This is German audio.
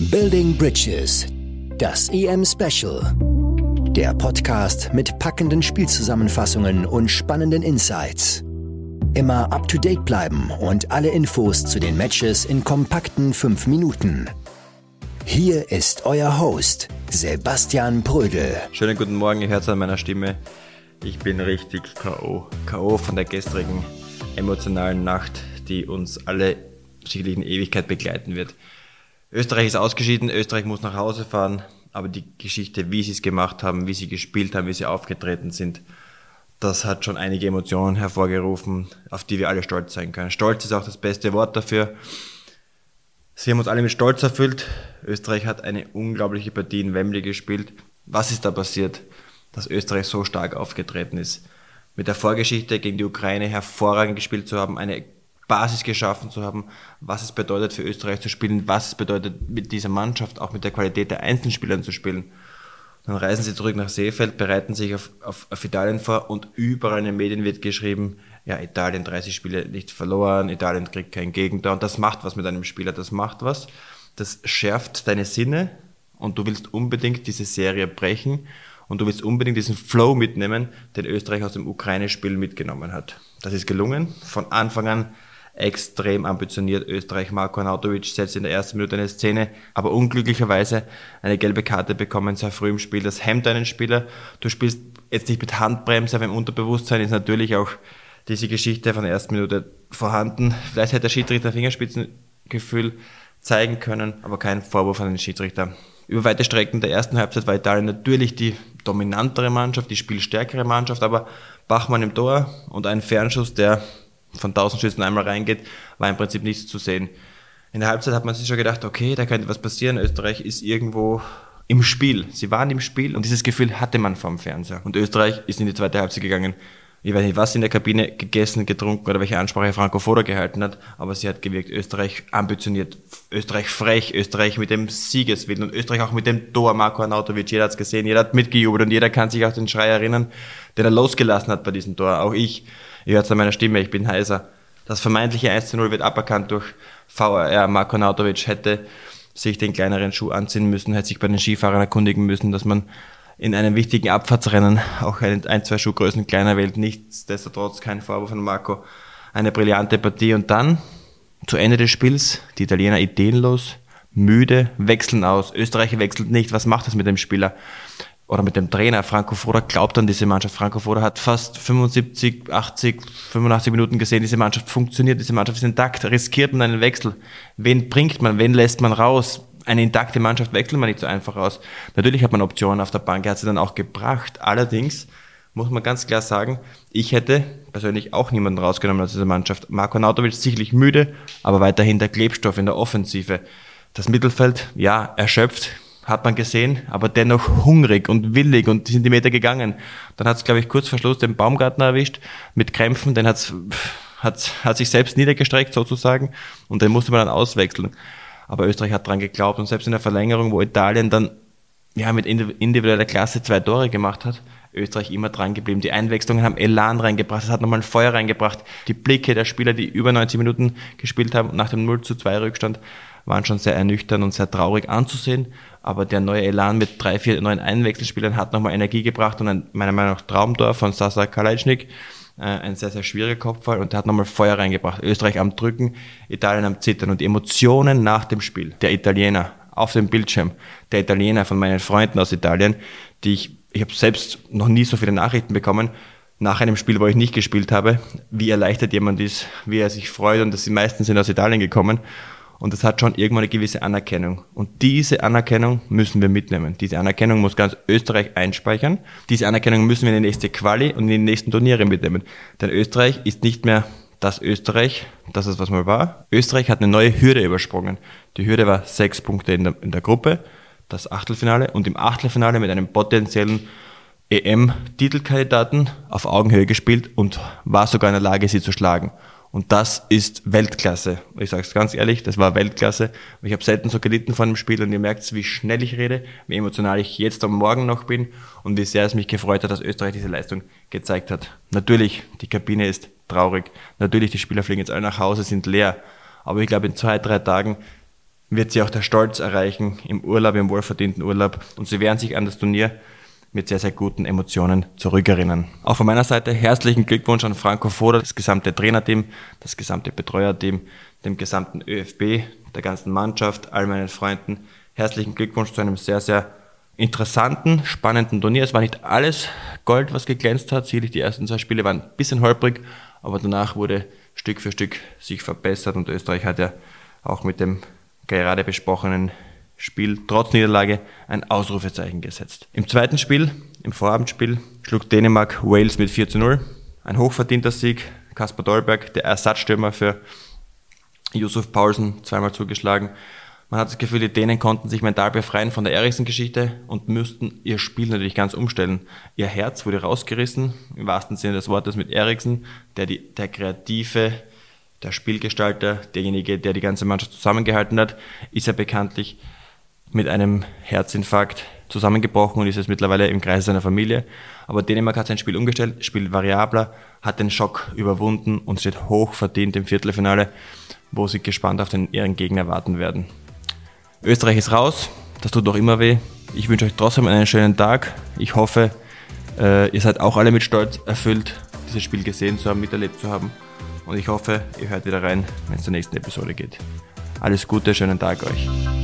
Building Bridges, das EM Special. Der Podcast mit packenden Spielzusammenfassungen und spannenden Insights. Immer up to date bleiben und alle Infos zu den Matches in kompakten 5 Minuten. Hier ist euer Host, Sebastian Brödel. Schönen guten Morgen, ihr hört es an meiner Stimme. Ich bin richtig K.O. K.O. von der gestrigen emotionalen Nacht, die uns alle sicherlich in Ewigkeit begleiten wird. Österreich ist ausgeschieden, Österreich muss nach Hause fahren, aber die Geschichte, wie sie es gemacht haben, wie sie gespielt haben, wie sie aufgetreten sind, das hat schon einige Emotionen hervorgerufen, auf die wir alle stolz sein können. Stolz ist auch das beste Wort dafür. Sie haben uns alle mit Stolz erfüllt. Österreich hat eine unglaubliche Partie in Wembley gespielt. Was ist da passiert, dass Österreich so stark aufgetreten ist? Mit der Vorgeschichte gegen die Ukraine hervorragend gespielt zu haben, eine Basis geschaffen zu haben, was es bedeutet für Österreich zu spielen, was es bedeutet mit dieser Mannschaft, auch mit der Qualität der Einzelspieler zu spielen. Dann reisen sie zurück nach Seefeld, bereiten sich auf, auf, auf Italien vor und überall in den Medien wird geschrieben, ja, Italien 30 Spiele nicht verloren, Italien kriegt kein Gegentor und das macht was mit einem Spieler, das macht was, das schärft deine Sinne und du willst unbedingt diese Serie brechen und du willst unbedingt diesen Flow mitnehmen, den Österreich aus dem Ukraine-Spiel mitgenommen hat. Das ist gelungen. Von Anfang an extrem ambitioniert. Österreich, Marko Arnautovic setzt in der ersten Minute eine Szene, aber unglücklicherweise eine gelbe Karte bekommen sehr früh im Spiel. Das hemmt einen Spieler. Du spielst jetzt nicht mit Handbremse, aber im Unterbewusstsein ist natürlich auch diese Geschichte von der ersten Minute vorhanden. Vielleicht hätte der Schiedsrichter Fingerspitzengefühl zeigen können, aber kein Vorwurf an den Schiedsrichter. Über weite Strecken der ersten Halbzeit war Italien natürlich die dominantere Mannschaft, die spielstärkere Mannschaft, aber Bachmann im Tor und ein Fernschuss, der von 1000 Schüssen einmal reingeht, war im Prinzip nichts zu sehen. In der Halbzeit hat man sich schon gedacht, okay, da könnte was passieren. Österreich ist irgendwo im Spiel. Sie waren im Spiel und dieses Gefühl hatte man vom Fernseher. Und Österreich ist in die zweite Halbzeit gegangen. Ich weiß nicht, was in der Kabine gegessen, getrunken oder welche Ansprache Franco Foda gehalten hat, aber sie hat gewirkt. Österreich ambitioniert, Österreich frech, Österreich mit dem Siegeswillen und Österreich auch mit dem Tor. Marco Arnautovic, jeder hat's gesehen, jeder hat mitgejubelt und jeder kann sich auch den Schrei erinnern, den er losgelassen hat bei diesem Tor. Auch ich. Ihr hört es an meiner Stimme, ich bin heiser. Das vermeintliche 1 zu 0 wird aberkannt durch VRR. Marko Nautovic hätte sich den kleineren Schuh anziehen müssen, hätte sich bei den Skifahrern erkundigen müssen, dass man in einem wichtigen Abfahrtsrennen auch ein, ein zwei Schuhgrößen kleiner wählt. Nichtsdestotrotz kein Vorwurf von Marco. Eine brillante Partie. Und dann, zu Ende des Spiels, die Italiener ideenlos, müde, wechseln aus. Österreich wechselt nicht. Was macht das mit dem Spieler? oder mit dem Trainer Franco Foda glaubt an diese Mannschaft. Franco Foda hat fast 75, 80, 85 Minuten gesehen, diese Mannschaft funktioniert, diese Mannschaft ist intakt. Riskiert man einen Wechsel? Wen bringt man? Wen lässt man raus? Eine intakte Mannschaft wechselt man nicht so einfach aus. Natürlich hat man Optionen auf der Bank, er hat sie dann auch gebracht. Allerdings muss man ganz klar sagen, ich hätte persönlich auch niemanden rausgenommen aus dieser Mannschaft. Marco Nautovic sicherlich müde, aber weiterhin der Klebstoff in der Offensive. Das Mittelfeld, ja, erschöpft, hat man gesehen, aber dennoch hungrig und willig und sind die Meter gegangen. Dann hat es, glaube ich, kurz vor Schluss den Baumgartner erwischt mit Krämpfen, den hat's, hat, hat sich selbst niedergestreckt sozusagen und den musste man dann auswechseln. Aber Österreich hat dran geglaubt und selbst in der Verlängerung, wo Italien dann ja, mit individueller Klasse zwei Tore gemacht hat, Österreich immer dran geblieben. Die Einwechslungen haben Elan reingebracht, es hat nochmal ein Feuer reingebracht. Die Blicke der Spieler, die über 90 Minuten gespielt haben, nach dem 0 zu 2 Rückstand, waren schon sehr ernüchternd und sehr traurig anzusehen. Aber der neue Elan mit drei, vier neuen Einwechselspielern hat nochmal Energie gebracht und ein, meiner Meinung nach Traumtor von Sasa Kalajnik. Äh, ein sehr, sehr schwieriger Kopfball und der hat nochmal Feuer reingebracht. Österreich am Drücken, Italien am Zittern und die Emotionen nach dem Spiel. Der Italiener auf dem Bildschirm, der Italiener von meinen Freunden aus Italien, die ich, ich habe selbst noch nie so viele Nachrichten bekommen, nach einem Spiel, wo ich nicht gespielt habe, wie erleichtert jemand ist, wie er sich freut und dass die meisten sind aus Italien gekommen und das hat schon irgendwann eine gewisse Anerkennung. Und diese Anerkennung müssen wir mitnehmen. Diese Anerkennung muss ganz Österreich einspeichern. Diese Anerkennung müssen wir in die nächste Quali und in die nächsten Turniere mitnehmen. Denn Österreich ist nicht mehr das Österreich, das ist was mal war. Österreich hat eine neue Hürde übersprungen. Die Hürde war sechs Punkte in der, in der Gruppe, das Achtelfinale und im Achtelfinale mit einem potenziellen EM-Titelkandidaten auf Augenhöhe gespielt und war sogar in der Lage, sie zu schlagen. Und das ist Weltklasse. Ich sage es ganz ehrlich, das war Weltklasse. Ich habe selten so gelitten von dem Spiel und ihr merkt, wie schnell ich rede, wie emotional ich jetzt am Morgen noch bin und wie sehr es mich gefreut hat, dass Österreich diese Leistung gezeigt hat. Natürlich, die Kabine ist traurig. Natürlich, die Spieler fliegen jetzt alle nach Hause, sind leer. Aber ich glaube, in zwei, drei Tagen wird sie auch der Stolz erreichen im Urlaub, im wohlverdienten Urlaub. Und sie werden sich an das Turnier mit sehr, sehr guten Emotionen zurückerinnern. Auch von meiner Seite herzlichen Glückwunsch an Franco Foda, das gesamte Trainerteam, das gesamte Betreuerteam, dem gesamten ÖFB, der ganzen Mannschaft, all meinen Freunden. Herzlichen Glückwunsch zu einem sehr, sehr interessanten, spannenden Turnier. Es war nicht alles Gold, was geglänzt hat. Sicherlich die ersten zwei Spiele waren ein bisschen holprig, aber danach wurde Stück für Stück sich verbessert und Österreich hat ja auch mit dem gerade besprochenen Spiel trotz Niederlage ein Ausrufezeichen gesetzt. Im zweiten Spiel, im Vorabendspiel, schlug Dänemark Wales mit 4 zu 0. Ein hochverdienter Sieg. Kaspar Dolberg, der Ersatzstürmer für Yusuf Paulsen, zweimal zugeschlagen. Man hat das Gefühl, die Dänen konnten sich mental befreien von der Eriksen-Geschichte und müssten ihr Spiel natürlich ganz umstellen. Ihr Herz wurde rausgerissen, im wahrsten Sinne des Wortes, mit Eriksen, der die, der kreative, der Spielgestalter, derjenige, der die ganze Mannschaft zusammengehalten hat, ist ja bekanntlich mit einem Herzinfarkt zusammengebrochen und ist jetzt mittlerweile im Kreis seiner Familie. Aber Dänemark hat sein Spiel umgestellt, spielt variabler, hat den Schock überwunden und steht hoch verdient im Viertelfinale, wo sie gespannt auf den, ihren Gegner warten werden. Österreich ist raus, das tut doch immer weh. Ich wünsche euch trotzdem einen schönen Tag. Ich hoffe, äh, ihr seid auch alle mit Stolz erfüllt, dieses Spiel gesehen zu haben, miterlebt zu haben. Und ich hoffe, ihr hört wieder rein, wenn es zur nächsten Episode geht. Alles Gute, schönen Tag euch.